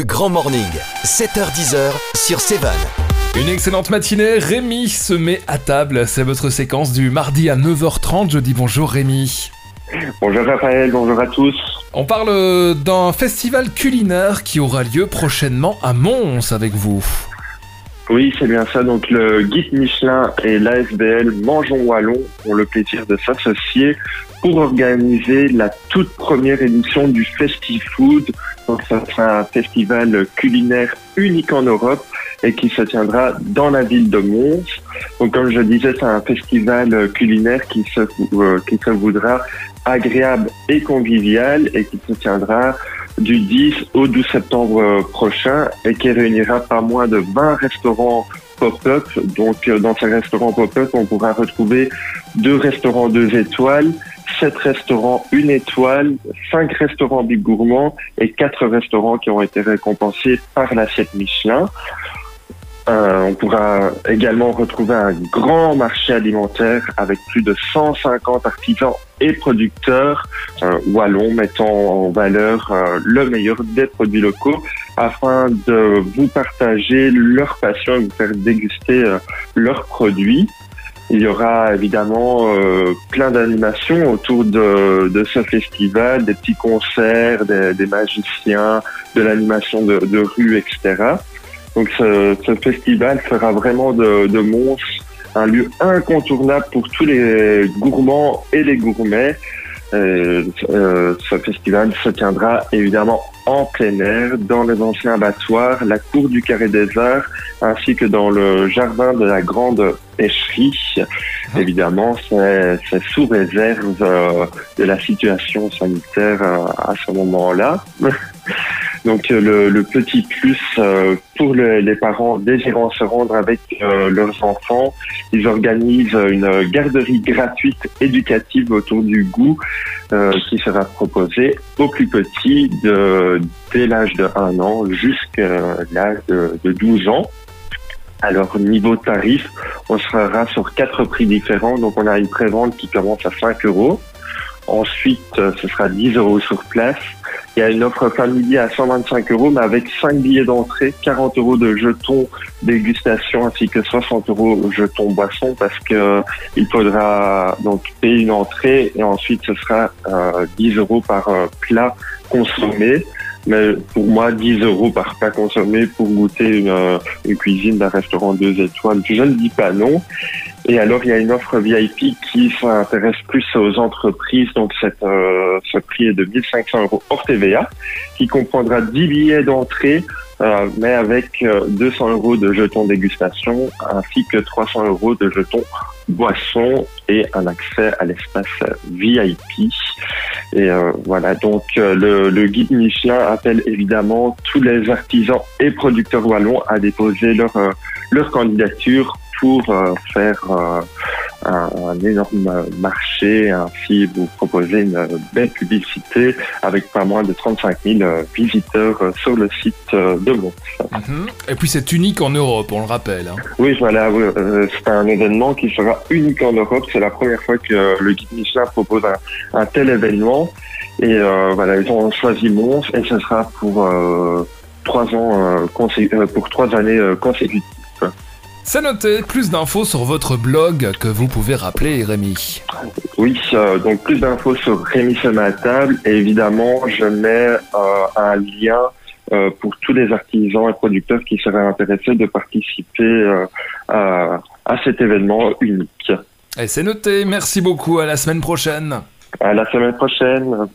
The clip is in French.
Le Grand Morning, 7h10h sur Cévan. Une excellente matinée, Rémi se met à table, c'est votre séquence du mardi à 9h30, je dis bonjour Rémi. Bonjour Raphaël, bonjour à tous. On parle d'un festival culinaire qui aura lieu prochainement à Mons avec vous. Oui, c'est bien ça. Donc le guide Michelin et l'ASBL Mangeons Wallon ont le plaisir de s'associer pour organiser la toute première édition du FestiFood. Donc ça sera un festival culinaire unique en Europe et qui se tiendra dans la ville de Mons. Donc comme je disais, c'est un festival culinaire qui se, euh, qui se voudra agréable et convivial et qui se tiendra du 10 au 12 septembre prochain et qui réunira pas moins de 20 restaurants pop-up. Donc euh, dans ces restaurants pop-up, on pourra retrouver deux restaurants deux étoiles, sept restaurants une étoile, cinq restaurants Big Gourmand et quatre restaurants qui ont été récompensés par l'assiette Michelin. Euh, on pourra également retrouver un grand marché alimentaire avec plus de 150 artisans et producteurs euh, wallons mettant en valeur euh, le meilleur des produits locaux afin de vous partager leur passion et vous faire déguster leurs produits. Il y aura évidemment plein d'animations autour de, ce festival, des petits concerts, des, des magiciens, de l'animation de, de, rue, etc. Donc ce, ce, festival fera vraiment de, de Mons un lieu incontournable pour tous les gourmands et les gourmets. Euh, euh, ce festival se tiendra évidemment en plein air, dans les anciens abattoirs, la cour du Carré des Arts, ainsi que dans le jardin de la Grande Pêcherie. Ah. Évidemment, c'est sous réserve euh, de la situation sanitaire euh, à ce moment-là. Donc euh, le, petit plus euh, pour le, les parents désirant se rendre avec euh, leurs enfants, ils organisent une garderie gratuite éducative autour du goût qui sera proposée aux plus petits de, dès l'âge de 1 an jusqu'à l'âge de, de 12 ans. Alors niveau tarif, on sera sur quatre prix différents. Donc on a une prévente qui commence à 5 euros. Ensuite, ce sera 10 euros sur place. Il y a une offre familier à 125 euros, mais avec 5 billets d'entrée, 40 euros de jetons dégustation ainsi que 60 euros jetons boisson parce que euh, il faudra donc payer une entrée et ensuite ce sera euh, 10 euros par euh, plat consommé. Mais pour moi, 10 euros par plat consommé pour goûter une, euh, cuisine d'un restaurant deux étoiles, je ne dis pas non. Et alors, il y a une offre VIP qui s'intéresse plus aux entreprises. Donc, euh, ce prix est de 1500 euros hors TVA, qui comprendra 10 billets d'entrée, euh, mais avec 200 euh, euros de jetons dégustation, ainsi que 300 euros de jetons boisson et un accès à l'espace VIP. Et euh, voilà, donc euh, le, le, guide Michelin appelle évidemment tous les artisans et producteurs wallons à déposer leur, leur candidature pour euh, faire euh, un, un, énorme marché, ainsi vous proposer une belle publicité avec pas moins de 35 000 visiteurs sur le site de Mons. Mhm. Et puis c'est unique en Europe, on le rappelle. Hein. Oui, voilà, euh, c'est un événement qui sera unique en Europe. C'est la première fois que le guide Michelin propose un, un tel événement. Et euh, voilà, ils ont choisi Mons et ce sera pour euh, trois ans, pour trois années consécutives. C'est noté, plus d'infos sur votre blog que vous pouvez rappeler, Rémi. Oui, euh, donc plus d'infos sur Rémi met à table et évidemment je mets euh, un lien euh, pour tous les artisans et producteurs qui seraient intéressés de participer à, à cet événement unique. Et c'est noté, merci beaucoup, à la semaine prochaine. À la semaine prochaine.